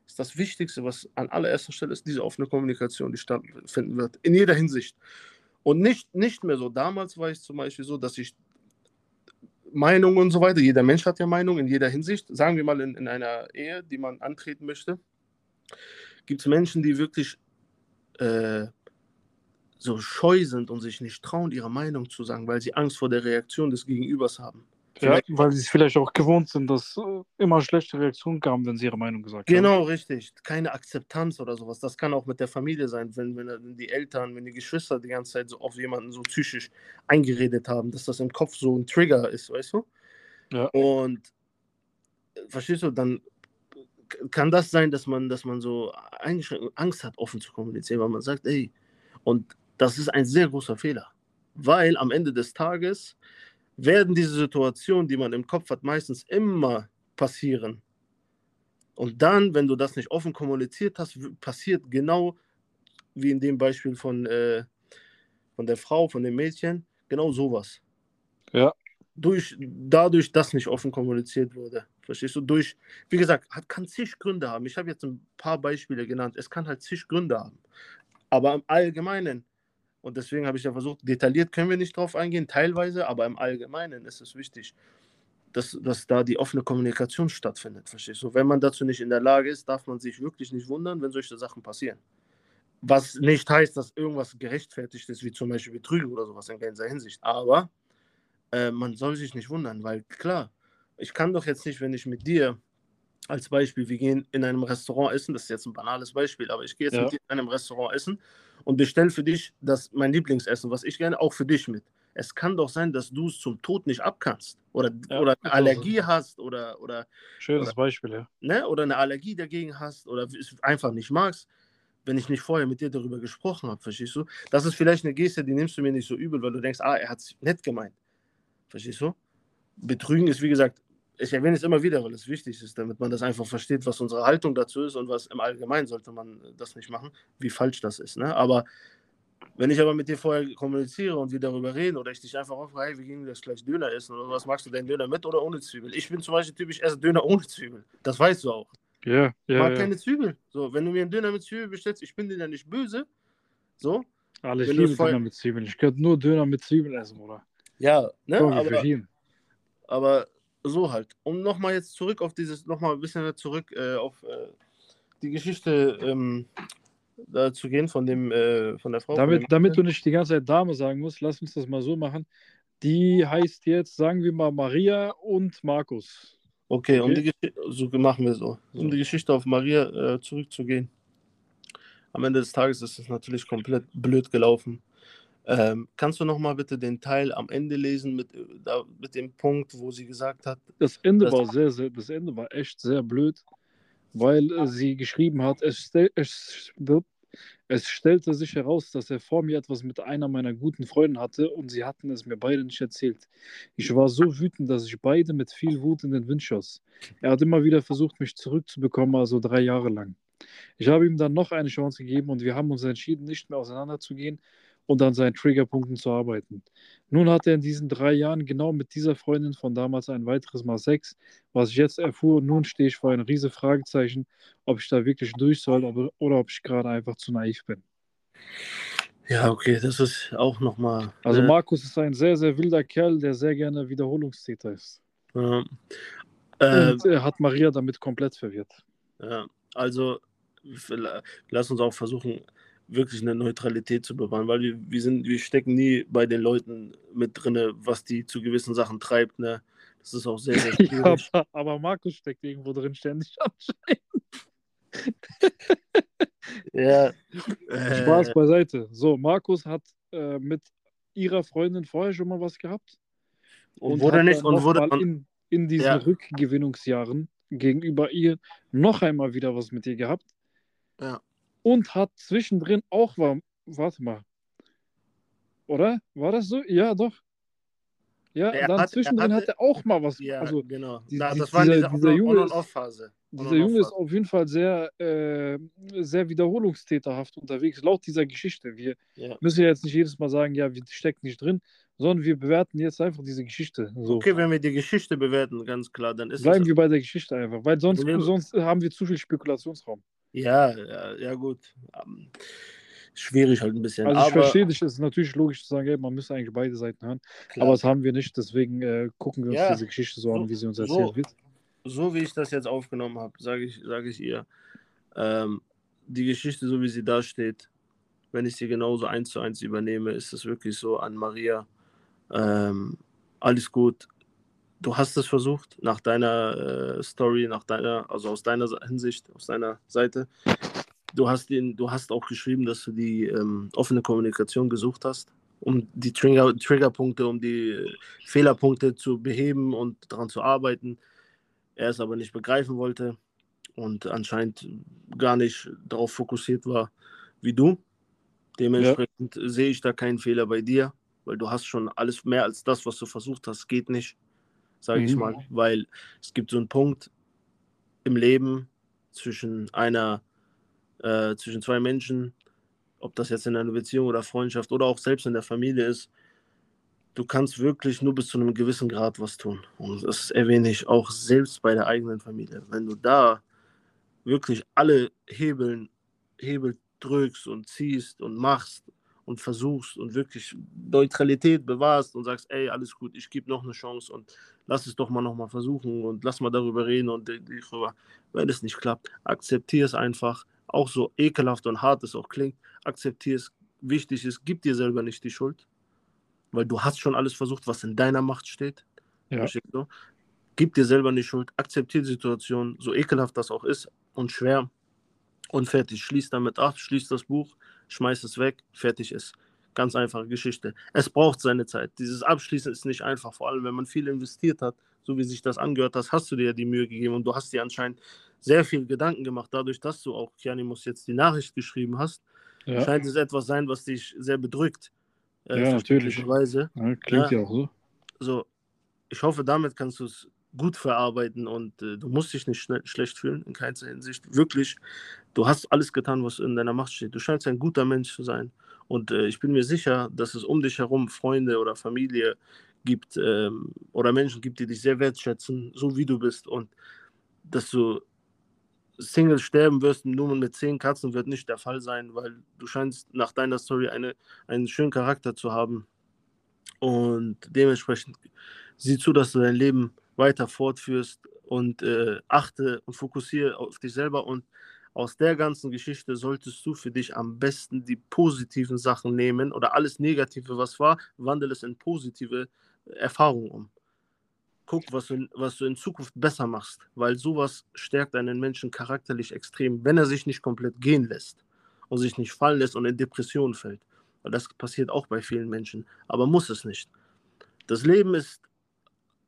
ist das Wichtigste, was an allererster Stelle ist, diese offene Kommunikation, die stattfinden wird. In jeder Hinsicht. Und nicht, nicht mehr so. Damals war ich zum Beispiel so, dass ich Meinungen und so weiter, jeder Mensch hat ja Meinungen in jeder Hinsicht. Sagen wir mal in, in einer Ehe, die man antreten möchte, gibt es Menschen, die wirklich äh, so scheu sind und sich nicht trauen, ihre Meinung zu sagen, weil sie Angst vor der Reaktion des Gegenübers haben. Ja, weil sie es vielleicht auch gewohnt sind, dass äh, immer schlechte Reaktionen kamen, wenn sie ihre Meinung gesagt genau, haben. Genau, richtig. Keine Akzeptanz oder sowas. Das kann auch mit der Familie sein, wenn, wenn die Eltern, wenn die Geschwister die ganze Zeit so auf jemanden so psychisch eingeredet haben, dass das im Kopf so ein Trigger ist, weißt du? Ja. Und äh, verstehst du, dann kann das sein, dass man, dass man so Angst hat, offen zu kommunizieren, weil man sagt, ey, und das ist ein sehr großer Fehler. Weil am Ende des Tages werden diese Situationen, die man im Kopf hat, meistens immer passieren. Und dann, wenn du das nicht offen kommuniziert hast, passiert genau wie in dem Beispiel von, äh, von der Frau, von dem Mädchen, genau sowas. Ja. Durch, dadurch, dass nicht offen kommuniziert wurde. Verstehst du? Durch, wie gesagt, hat, kann zig Gründe haben. Ich habe jetzt ein paar Beispiele genannt. Es kann halt zig Gründe haben. Aber im Allgemeinen und deswegen habe ich ja versucht, detailliert können wir nicht drauf eingehen, teilweise, aber im Allgemeinen ist es wichtig, dass, dass da die offene Kommunikation stattfindet. Verstehst du? Wenn man dazu nicht in der Lage ist, darf man sich wirklich nicht wundern, wenn solche Sachen passieren. Was nicht heißt, dass irgendwas gerechtfertigt ist, wie zum Beispiel Betrügen oder sowas in ganzer Hinsicht. Aber äh, man soll sich nicht wundern, weil klar, ich kann doch jetzt nicht, wenn ich mit dir als Beispiel, wir gehen in einem Restaurant essen, das ist jetzt ein banales Beispiel, aber ich gehe jetzt ja. mit dir in einem Restaurant essen und bestelle für dich das mein Lieblingsessen, was ich gerne auch für dich mit. Es kann doch sein, dass du es zum Tod nicht abkannst oder, ja, oder eine Allergie hast oder oder schönes oder, Beispiel, ja. Ne, oder eine Allergie dagegen hast oder es einfach nicht magst, wenn ich nicht vorher mit dir darüber gesprochen habe, verstehst du? Das ist vielleicht eine Geste, die nimmst du mir nicht so übel, weil du denkst, ah, er hat es nett gemeint. Verstehst du? Betrügen ist, wie gesagt, ich erwähne es immer wieder, weil es wichtig ist, damit man das einfach versteht, was unsere Haltung dazu ist und was im Allgemeinen sollte man das nicht machen, wie falsch das ist. Ne? Aber wenn ich aber mit dir vorher kommuniziere und wir darüber reden oder ich dich einfach frage, hey, wie ging das gleich Döner essen oder was magst du deinen Döner mit oder ohne Zwiebel? Ich bin zum Beispiel typisch esse Döner ohne Zwiebel. Das weißt du auch. Ja, yeah, ja. Ich mag yeah. keine Zwiebel. So, wenn du mir einen Döner mit Zwiebel bestellst, ich bin dir ja nicht böse. So. Alle, ich liebe Döner mit Zwiebeln. Ich könnte nur Döner mit Zwiebeln essen, oder? Ja, ne? Aber, aber so halt. Um nochmal jetzt zurück auf dieses, nochmal ein bisschen zurück äh, auf äh, die Geschichte ähm, da zu gehen von dem, äh, von der Frau. Damit, damit du nicht die ganze Zeit Dame sagen musst, lass uns das mal so machen. Die heißt jetzt, sagen wir mal, Maria und Markus. Okay, okay. um die so machen wir so. Um die Geschichte auf Maria äh, zurückzugehen. Am Ende des Tages ist es natürlich komplett blöd gelaufen. Ähm, kannst du noch mal bitte den Teil am Ende lesen mit, äh, da, mit dem Punkt, wo sie gesagt hat? Das Ende war sehr, sehr, das Ende war echt sehr blöd, weil äh, sie geschrieben hat, es, es, es stellte sich heraus, dass er vor mir etwas mit einer meiner guten Freunde hatte und sie hatten es mir beide nicht erzählt. Ich war so wütend, dass ich beide mit viel Wut in den Wind schoss. Er hat immer wieder versucht, mich zurückzubekommen, also drei Jahre lang. Ich habe ihm dann noch eine Chance gegeben und wir haben uns entschieden, nicht mehr auseinanderzugehen und an seinen Triggerpunkten zu arbeiten. Nun hat er in diesen drei Jahren genau mit dieser Freundin von damals ein weiteres Mal Sex, was ich jetzt erfuhr. Und nun stehe ich vor einem riesen Fragezeichen, ob ich da wirklich durch soll oder ob ich gerade einfach zu naiv bin. Ja, okay, das ist auch nochmal. Also, äh, Markus ist ein sehr, sehr wilder Kerl, der sehr gerne Wiederholungstäter ist. Ja. Äh, Und er hat Maria damit komplett verwirrt. Ja, also lass uns auch versuchen, wirklich eine Neutralität zu bewahren, weil wir, wir, sind, wir stecken nie bei den Leuten mit drin, was die zu gewissen Sachen treibt. Ne? Das ist auch sehr, sehr schwierig. ja, aber, aber Markus steckt irgendwo drin ständig anscheinend. ja. Spaß äh, beiseite. So, Markus hat äh, mit ihrer Freundin vorher schon mal was gehabt. Und, und wurde nicht und wurde in, in diesen ja. Rückgewinnungsjahren gegenüber ihr noch einmal wieder was mit ihr gehabt. Ja und hat zwischendrin auch war, warte mal. Oder? War das so? Ja, doch. Ja, er dann hat, zwischendrin er hatte, hat er auch mal was. Ja, also, genau. Die, das war dieser, diese Junge On-Off-Phase. Dieser Junge ist auf jeden Fall sehr, äh, sehr wiederholungstäterhaft unterwegs, laut dieser Geschichte. Wir ja. müssen ja jetzt nicht jedes Mal sagen, ja, wir stecken nicht drin, sondern wir bewerten jetzt einfach diese Geschichte. So. Okay, wenn wir die Geschichte bewerten, ganz klar, dann ist Bleiben wir bei der Geschichte einfach, weil sonst, sonst haben wir zu viel Spekulationsraum. Ja, ja, ja gut. Um, schwierig halt ein bisschen. Also ich aber, verstehe dich, es ist natürlich logisch zu sagen, ey, man müsste eigentlich beide Seiten hören. Klar. Aber das haben wir nicht, deswegen äh, gucken wir uns ja, diese Geschichte so, so an, wie sie uns erzählt so, wird. So wie ich das jetzt aufgenommen habe, sage ich, sag ich ihr, ähm, die Geschichte, so wie sie da steht, wenn ich sie genauso eins zu eins übernehme, ist es wirklich so an Maria. Ähm, alles gut, du hast es versucht, nach deiner äh, Story, nach deiner, also aus deiner Hinsicht, aus deiner Seite. Du hast, den, du hast auch geschrieben, dass du die ähm, offene Kommunikation gesucht hast, um die Trigger, Triggerpunkte, um die Fehlerpunkte zu beheben und daran zu arbeiten. Er es aber nicht begreifen wollte und anscheinend gar nicht darauf fokussiert war wie du. Dementsprechend ja. sehe ich da keinen Fehler bei dir, weil du hast schon alles mehr als das, was du versucht hast, geht nicht sage mhm. ich mal, weil es gibt so einen Punkt im Leben zwischen einer, äh, zwischen zwei Menschen, ob das jetzt in einer Beziehung oder Freundschaft oder auch selbst in der Familie ist, du kannst wirklich nur bis zu einem gewissen Grad was tun. Und das erwähne ich auch selbst bei der eigenen Familie. Wenn du da wirklich alle Hebeln, Hebel drückst und ziehst und machst und versuchst und wirklich Neutralität bewahrst und sagst, ey, alles gut, ich gebe noch eine Chance und lass es doch mal nochmal versuchen und lass mal darüber reden und darüber, wenn es nicht klappt, akzeptiere es einfach, auch so ekelhaft und hart es auch klingt, akzeptiere es, wichtig ist, gib dir selber nicht die Schuld, weil du hast schon alles versucht, was in deiner Macht steht. Ja. Gib dir selber nicht Schuld, akzeptiere die Situation, so ekelhaft das auch ist und schwer und fertig. Schließ damit ab, schließ das Buch, schmeiß es weg, fertig ist. Ganz einfache Geschichte. Es braucht seine Zeit. Dieses Abschließen ist nicht einfach, vor allem wenn man viel investiert hat, so wie sich das angehört hat, hast du dir ja die Mühe gegeben und du hast dir anscheinend sehr viel Gedanken gemacht, dadurch, dass du auch Kianimus jetzt die Nachricht geschrieben hast. Ja. Scheint es etwas sein, was dich sehr bedrückt. Äh, ja, natürlich. Weise. Ja, klingt ja, ja auch so. So, ich hoffe, damit kannst du es gut verarbeiten und äh, du musst dich nicht schlecht fühlen, in keiner Hinsicht. Wirklich, du hast alles getan, was in deiner Macht steht. Du scheinst ein guter Mensch zu sein. Und äh, ich bin mir sicher, dass es um dich herum Freunde oder Familie gibt ähm, oder Menschen gibt, die dich sehr wertschätzen, so wie du bist. Und dass du Single sterben wirst, nur mit zehn Katzen, wird nicht der Fall sein, weil du scheinst nach deiner Story eine, einen schönen Charakter zu haben. Und dementsprechend sieh zu, dass du dein Leben weiter fortführst und äh, achte und fokussiere auf dich selber und aus der ganzen Geschichte solltest du für dich am besten die positiven Sachen nehmen oder alles Negative, was war, wandel es in positive Erfahrungen um. Guck, was du, was du in Zukunft besser machst, weil sowas stärkt einen Menschen charakterlich extrem, wenn er sich nicht komplett gehen lässt und sich nicht fallen lässt und in Depressionen fällt. Weil das passiert auch bei vielen Menschen, aber muss es nicht. Das Leben ist,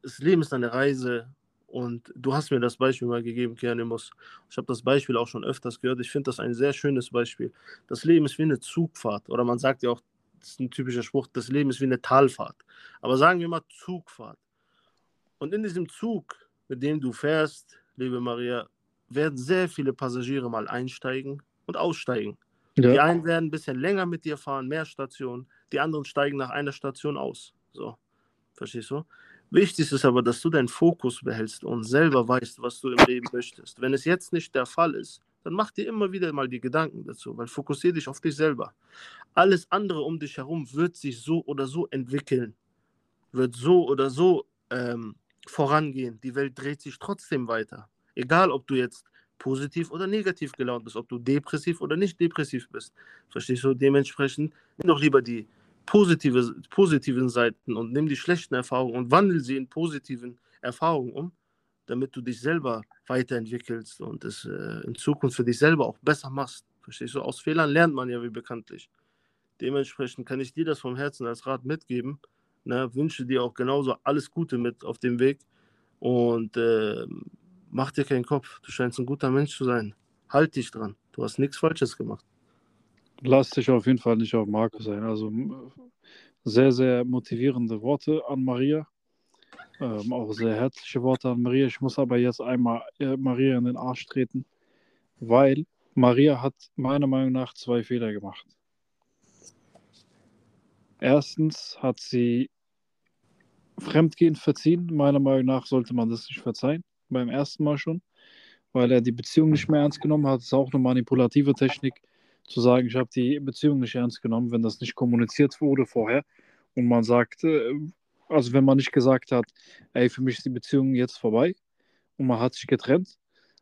das Leben ist eine Reise und du hast mir das Beispiel mal gegeben, Kianimus. Ich habe das Beispiel auch schon öfters gehört. Ich finde das ein sehr schönes Beispiel. Das Leben ist wie eine Zugfahrt. Oder man sagt ja auch, das ist ein typischer Spruch, das Leben ist wie eine Talfahrt. Aber sagen wir mal Zugfahrt. Und in diesem Zug, mit dem du fährst, liebe Maria, werden sehr viele Passagiere mal einsteigen und aussteigen. Ja. Die einen werden ein bisschen länger mit dir fahren, mehr Stationen. Die anderen steigen nach einer Station aus. So, verstehst du? Wichtig ist aber, dass du deinen Fokus behältst und selber weißt, was du im Leben möchtest. Wenn es jetzt nicht der Fall ist, dann mach dir immer wieder mal die Gedanken dazu, weil fokussiere dich auf dich selber. Alles andere um dich herum wird sich so oder so entwickeln, wird so oder so ähm, vorangehen. Die Welt dreht sich trotzdem weiter. Egal, ob du jetzt positiv oder negativ gelaunt bist, ob du depressiv oder nicht depressiv bist. Verstehst du? Dementsprechend nimm doch lieber die positive, positiven Seiten und nimm die schlechten Erfahrungen und wandel sie in positiven Erfahrungen um, damit du dich selber weiterentwickelst und es äh, in Zukunft für dich selber auch besser machst. Verstehst du? Aus Fehlern lernt man ja wie bekanntlich. Dementsprechend kann ich dir das vom Herzen als Rat mitgeben. Ne? Wünsche dir auch genauso alles Gute mit auf dem Weg und äh, mach dir keinen Kopf. Du scheinst ein guter Mensch zu sein. Halt dich dran. Du hast nichts Falsches gemacht lass dich auf jeden Fall nicht auf Markus sein. Also sehr, sehr motivierende Worte an Maria. Ähm, auch sehr herzliche Worte an Maria. Ich muss aber jetzt einmal äh, Maria in den Arsch treten, weil Maria hat meiner Meinung nach zwei Fehler gemacht. Erstens hat sie Fremdgehen verziehen. Meiner Meinung nach sollte man das nicht verzeihen. Beim ersten Mal schon. Weil er die Beziehung nicht mehr ernst genommen hat. Das ist auch eine manipulative Technik zu sagen, ich habe die Beziehung nicht ernst genommen, wenn das nicht kommuniziert wurde vorher und man sagt, äh, also wenn man nicht gesagt hat, ey, für mich ist die Beziehung jetzt vorbei und man hat sich getrennt,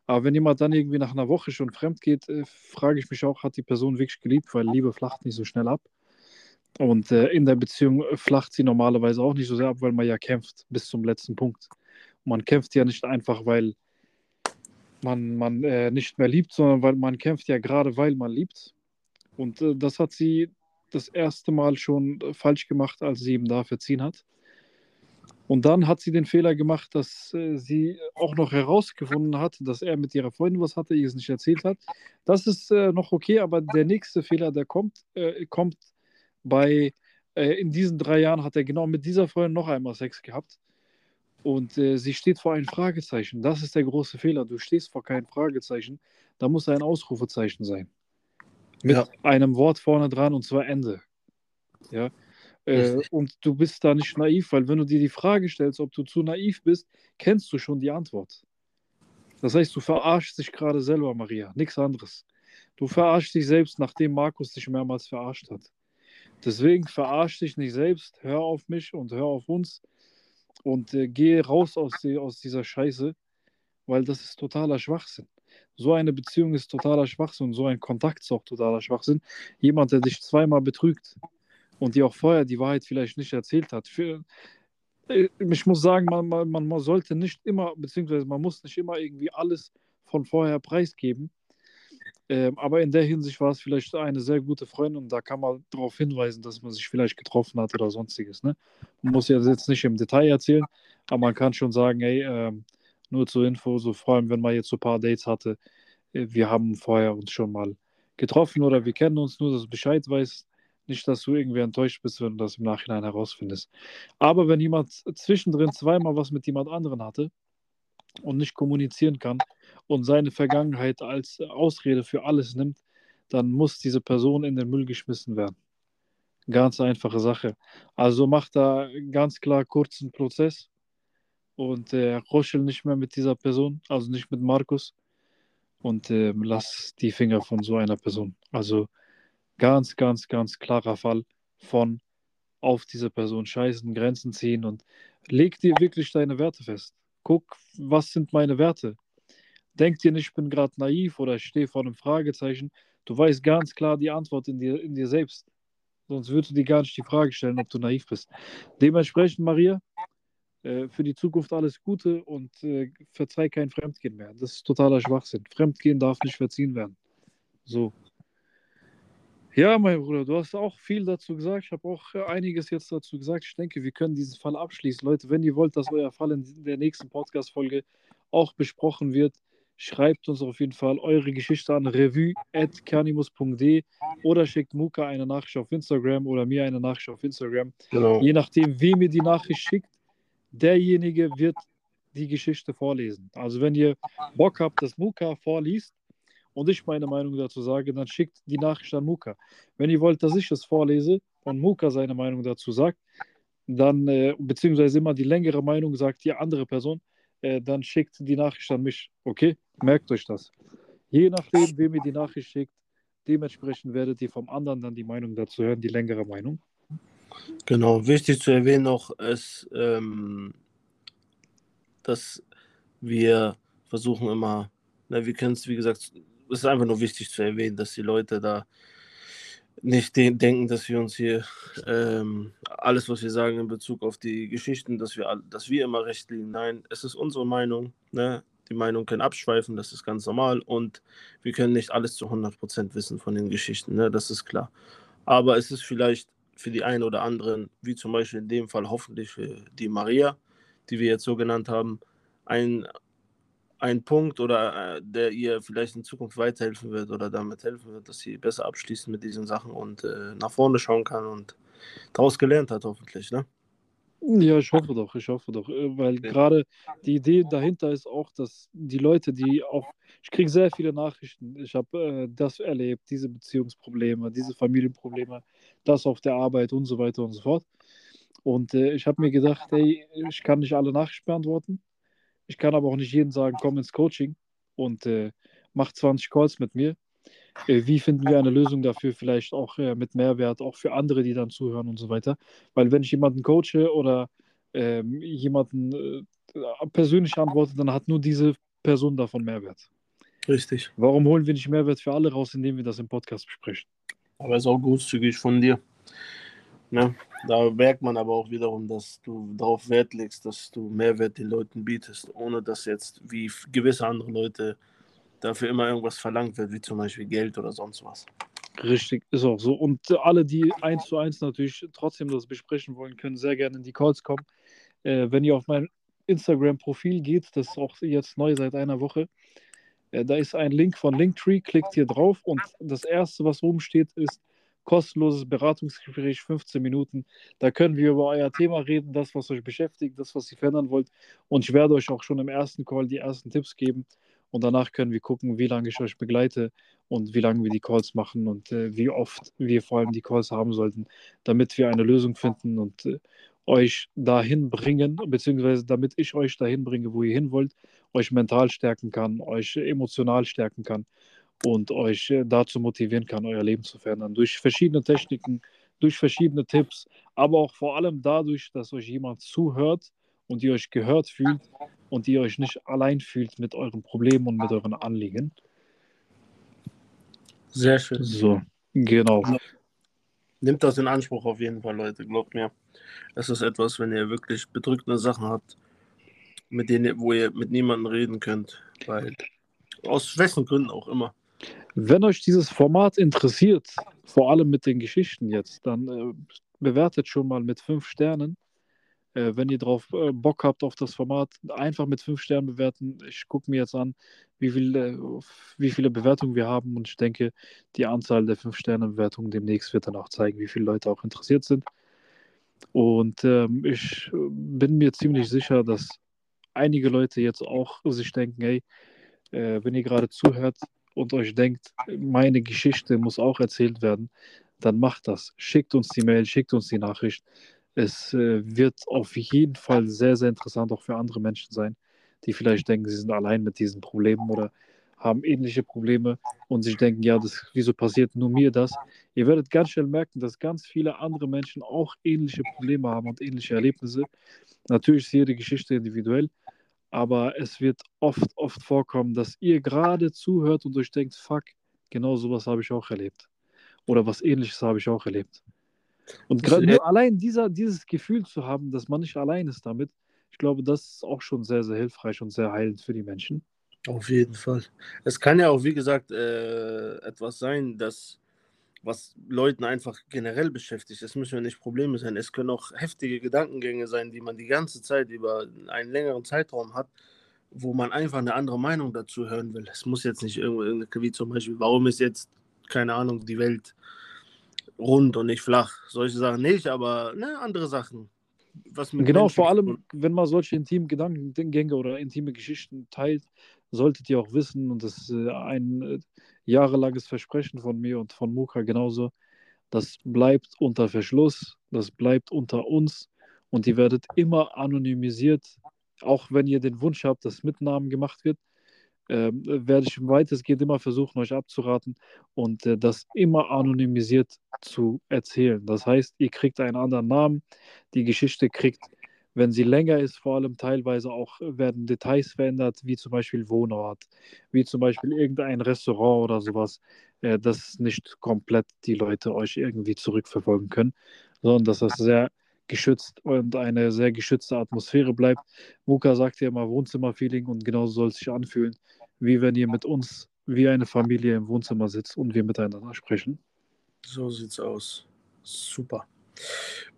aber wenn jemand dann irgendwie nach einer Woche schon fremd geht, äh, frage ich mich auch, hat die Person wirklich geliebt, weil Liebe flacht nicht so schnell ab. Und äh, in der Beziehung flacht sie normalerweise auch nicht so sehr ab, weil man ja kämpft bis zum letzten Punkt. Man kämpft ja nicht einfach, weil man, man äh, nicht mehr liebt, sondern weil man kämpft ja gerade, weil man liebt. Und äh, das hat sie das erste Mal schon äh, falsch gemacht, als sie ihm da verziehen hat. Und dann hat sie den Fehler gemacht, dass äh, sie auch noch herausgefunden hat, dass er mit ihrer Freundin was hatte, ihr es nicht erzählt hat. Das ist äh, noch okay, aber der nächste Fehler, der kommt, äh, kommt bei, äh, in diesen drei Jahren hat er genau mit dieser Freundin noch einmal Sex gehabt. Und äh, sie steht vor einem Fragezeichen. Das ist der große Fehler. Du stehst vor keinem Fragezeichen. Da muss ein Ausrufezeichen sein. Mit ja. einem Wort vorne dran und zwar Ende. Ja. Äh, und du bist da nicht naiv, weil wenn du dir die Frage stellst, ob du zu naiv bist, kennst du schon die Antwort. Das heißt, du verarschst dich gerade selber, Maria, nichts anderes. Du verarschst dich selbst, nachdem Markus dich mehrmals verarscht hat. Deswegen verarsch dich nicht selbst, hör auf mich und hör auf uns und äh, geh raus aus, die, aus dieser Scheiße, weil das ist totaler Schwachsinn. So eine Beziehung ist totaler Schwachsinn so ein Kontakt ist auch totaler Schwachsinn. Jemand, der dich zweimal betrügt und dir auch vorher die Wahrheit vielleicht nicht erzählt hat. Für, äh, ich muss sagen, man, man, man sollte nicht immer, beziehungsweise man muss nicht immer irgendwie alles von vorher preisgeben. Ähm, aber in der Hinsicht war es vielleicht eine sehr gute Freundin und da kann man darauf hinweisen, dass man sich vielleicht getroffen hat oder sonstiges. Ne? Man muss ja jetzt nicht im Detail erzählen, aber man kann schon sagen, ey, ähm, nur zur Info, so vor allem wenn man jetzt so ein paar Dates hatte, äh, wir haben vorher uns schon mal getroffen oder wir kennen uns, nur dass du Bescheid weißt. Nicht, dass du irgendwie enttäuscht bist, wenn du das im Nachhinein herausfindest. Aber wenn jemand zwischendrin zweimal was mit jemand anderen hatte und nicht kommunizieren kann und seine Vergangenheit als Ausrede für alles nimmt, dann muss diese Person in den Müll geschmissen werden. Ganz einfache Sache. Also mach da ganz klar kurzen Prozess und äh, ruschel nicht mehr mit dieser Person, also nicht mit Markus und äh, lass die Finger von so einer Person. Also ganz, ganz, ganz klarer Fall von auf diese Person scheißen, Grenzen ziehen und leg dir wirklich deine Werte fest. Guck, was sind meine Werte? Denk dir nicht, ich bin gerade naiv oder ich stehe vor einem Fragezeichen. Du weißt ganz klar die Antwort in dir, in dir selbst. Sonst würdest du dir gar nicht die Frage stellen, ob du naiv bist. Dementsprechend, Maria, für die Zukunft alles Gute und äh, verzeih kein Fremdgehen mehr. Das ist totaler Schwachsinn. Fremdgehen darf nicht verziehen werden. So. Ja, mein Bruder, du hast auch viel dazu gesagt. Ich habe auch äh, einiges jetzt dazu gesagt. Ich denke, wir können diesen Fall abschließen. Leute, wenn ihr wollt, dass euer Fall in der nächsten Podcast-Folge auch besprochen wird, schreibt uns auf jeden Fall eure Geschichte an revue.canimus.de oder schickt Muka eine Nachricht auf Instagram oder mir eine Nachricht auf Instagram. Genau. Je nachdem, wem ihr die Nachricht schickt, derjenige wird die Geschichte vorlesen. Also wenn ihr Bock habt, dass Muka vorliest und ich meine Meinung dazu sage, dann schickt die Nachricht an Muka. Wenn ihr wollt, dass ich es vorlese und Muka seine Meinung dazu sagt, dann, äh, beziehungsweise immer die längere Meinung sagt die andere Person, äh, dann schickt die Nachricht an mich. Okay? Merkt euch das. Je nachdem, wem ihr die Nachricht schickt, dementsprechend werdet ihr vom anderen dann die Meinung dazu hören, die längere Meinung. Genau, wichtig zu erwähnen noch ist, ähm, dass wir versuchen immer, na, wir können es, wie gesagt, es ist einfach nur wichtig zu erwähnen, dass die Leute da nicht de denken, dass wir uns hier ähm, alles, was wir sagen in Bezug auf die Geschichten, dass wir, dass wir immer recht liegen. Nein, es ist unsere Meinung. Ne? Die Meinung können abschweifen, das ist ganz normal. Und wir können nicht alles zu 100% wissen von den Geschichten, ne? das ist klar. Aber es ist vielleicht für die einen oder anderen, wie zum Beispiel in dem Fall hoffentlich für die Maria, die wir jetzt so genannt haben, ein ein Punkt oder äh, der ihr vielleicht in Zukunft weiterhelfen wird oder damit helfen wird, dass sie besser abschließen mit diesen Sachen und äh, nach vorne schauen kann und daraus gelernt hat, hoffentlich, ne? Ja, ich hoffe doch, ich hoffe doch, äh, weil ja. gerade die Idee dahinter ist auch, dass die Leute, die auch, ich kriege sehr viele Nachrichten, ich habe äh, das erlebt, diese Beziehungsprobleme, diese Familienprobleme, das auf der Arbeit und so weiter und so fort. Und äh, ich habe mir gedacht, hey, ich kann nicht alle Nachrichten beantworten, ich kann aber auch nicht jedem sagen, komm ins Coaching und äh, mach 20 Calls mit mir. Äh, wie finden wir eine Lösung dafür, vielleicht auch äh, mit Mehrwert, auch für andere, die dann zuhören und so weiter. Weil wenn ich jemanden coache oder ähm, jemanden äh, persönlich antworte, dann hat nur diese Person davon Mehrwert. Richtig. Warum holen wir nicht Mehrwert für alle raus, indem wir das im Podcast besprechen? Aber ist auch großzügig von dir. Ne? Da merkt man aber auch wiederum, dass du darauf Wert legst, dass du Mehrwert den Leuten bietest, ohne dass jetzt wie gewisse andere Leute dafür immer irgendwas verlangt wird, wie zum Beispiel Geld oder sonst was. Richtig, ist auch so. Und alle, die eins zu eins natürlich trotzdem das besprechen wollen, können sehr gerne in die Calls kommen. Äh, wenn ihr auf mein Instagram-Profil geht, das ist auch jetzt neu seit einer Woche, äh, da ist ein Link von Linktree, klickt hier drauf und das erste, was oben steht, ist kostenloses Beratungsgespräch, 15 Minuten. Da können wir über euer Thema reden, das, was euch beschäftigt, das, was ihr verändern wollt. Und ich werde euch auch schon im ersten Call die ersten Tipps geben. Und danach können wir gucken, wie lange ich euch begleite und wie lange wir die Calls machen und äh, wie oft wir vor allem die Calls haben sollten, damit wir eine Lösung finden und äh, euch dahin bringen, beziehungsweise damit ich euch dahin bringe, wo ihr hin wollt, euch mental stärken kann, euch emotional stärken kann und euch äh, dazu motivieren kann, euer Leben zu verändern. Durch verschiedene Techniken, durch verschiedene Tipps, aber auch vor allem dadurch, dass euch jemand zuhört und ihr euch gehört fühlt und ihr euch nicht allein fühlt mit euren Problemen und mit euren Anliegen. Sehr schön. So, genau. Nehmt das in Anspruch auf jeden Fall, Leute. Glaubt mir, es ist etwas, wenn ihr wirklich bedrückende Sachen habt, mit denen, wo ihr mit niemandem reden könnt, weil aus welchen Gründen auch immer. Wenn euch dieses Format interessiert, vor allem mit den Geschichten jetzt, dann äh, bewertet schon mal mit fünf Sternen. Äh, wenn ihr drauf äh, Bock habt auf das Format, einfach mit fünf Sternen bewerten. Ich gucke mir jetzt an, wie, viel, äh, wie viele Bewertungen wir haben und ich denke, die Anzahl der fünf Sterne Bewertungen demnächst wird dann auch zeigen, wie viele Leute auch interessiert sind. Und ähm, ich bin mir ziemlich sicher, dass einige Leute jetzt auch sich denken, hey, äh, wenn ihr gerade zuhört, und euch denkt, meine Geschichte muss auch erzählt werden, dann macht das. Schickt uns die Mail, schickt uns die Nachricht. Es äh, wird auf jeden Fall sehr, sehr interessant auch für andere Menschen sein, die vielleicht denken, sie sind allein mit diesen Problemen oder haben ähnliche Probleme und sich denken, ja, das, wieso passiert nur mir das? Ihr werdet ganz schnell merken, dass ganz viele andere Menschen auch ähnliche Probleme haben und ähnliche Erlebnisse. Natürlich ist jede Geschichte individuell, aber es wird oft, oft vorkommen, dass ihr gerade zuhört und euch denkt, fuck, genau sowas habe ich auch erlebt. Oder was ähnliches habe ich auch erlebt. Und gerade nur allein dieser, dieses Gefühl zu haben, dass man nicht allein ist damit, ich glaube, das ist auch schon sehr, sehr hilfreich und sehr heilend für die Menschen. Auf jeden Fall. Es kann ja auch, wie gesagt, äh, etwas sein, dass was Leuten einfach generell beschäftigt. Es müssen ja nicht Probleme sein. Es können auch heftige Gedankengänge sein, die man die ganze Zeit über einen längeren Zeitraum hat, wo man einfach eine andere Meinung dazu hören will. Es muss jetzt nicht irgendwie, wie zum Beispiel, warum ist jetzt, keine Ahnung, die Welt rund und nicht flach. Solche Sachen nicht, aber ne, andere Sachen. genau, vor allem, wenn man solche intimen Gedankengänge oder intime Geschichten teilt, solltet ihr auch wissen, und das ist äh, ein äh, jahrelanges Versprechen von mir und von Muka genauso, das bleibt unter Verschluss, das bleibt unter uns und ihr werdet immer anonymisiert, auch wenn ihr den Wunsch habt, dass mit Namen gemacht wird, äh, werde ich weitestgehend immer versuchen, euch abzuraten und äh, das immer anonymisiert zu erzählen. Das heißt, ihr kriegt einen anderen Namen, die Geschichte kriegt wenn sie länger ist, vor allem teilweise auch werden Details verändert, wie zum Beispiel Wohnort, wie zum Beispiel irgendein Restaurant oder sowas, äh, dass nicht komplett die Leute euch irgendwie zurückverfolgen können, sondern dass das sehr geschützt und eine sehr geschützte Atmosphäre bleibt. Muka sagt ja immer Wohnzimmerfeeling und genauso soll es sich anfühlen, wie wenn ihr mit uns wie eine Familie im Wohnzimmer sitzt und wir miteinander sprechen. So sieht's aus. Super.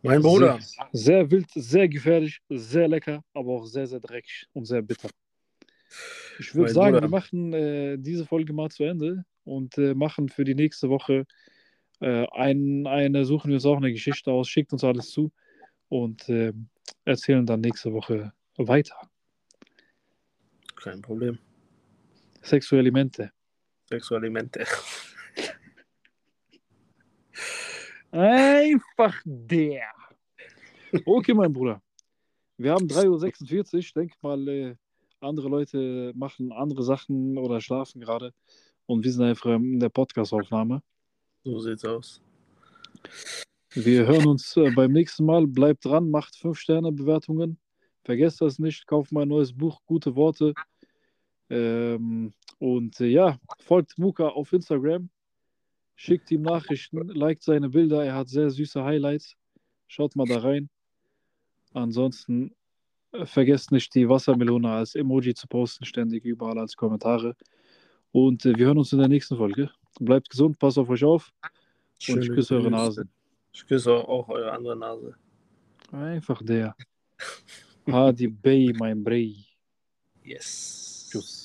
Mein Bruder. Sehr, sehr, wild, sehr gefährlich, sehr lecker, aber auch sehr, sehr dreckig und sehr bitter. Ich würde sagen, Bruder. wir machen äh, diese Folge mal zu Ende und äh, machen für die nächste Woche äh, ein, eine, suchen wir uns auch eine Geschichte aus, schickt uns alles zu und äh, erzählen dann nächste Woche weiter. Kein Problem. Sexualimente. Sexualimente. Einfach der. Okay, mein Bruder. Wir haben 3.46 Uhr. Ich denke mal, äh, andere Leute machen andere Sachen oder schlafen gerade. Und wir sind einfach in der Podcast-Aufnahme. So sieht's aus. Wir hören uns äh, beim nächsten Mal. Bleibt dran, macht 5-Sterne-Bewertungen. Vergesst das nicht. Kauft mein neues Buch, Gute Worte. Ähm, und äh, ja, folgt Muka auf Instagram schickt ihm Nachrichten, liked seine Bilder, er hat sehr süße Highlights. Schaut mal da rein. Ansonsten äh, vergesst nicht, die Wassermelone als Emoji zu posten, ständig überall als Kommentare. Und äh, wir hören uns in der nächsten Folge. Bleibt gesund, passt auf euch auf. Schöne und ich küsse eure Nase. Ich küsse auch eure andere Nase. Einfach der. Hadi Bey, mein Brei. Yes. Tschüss.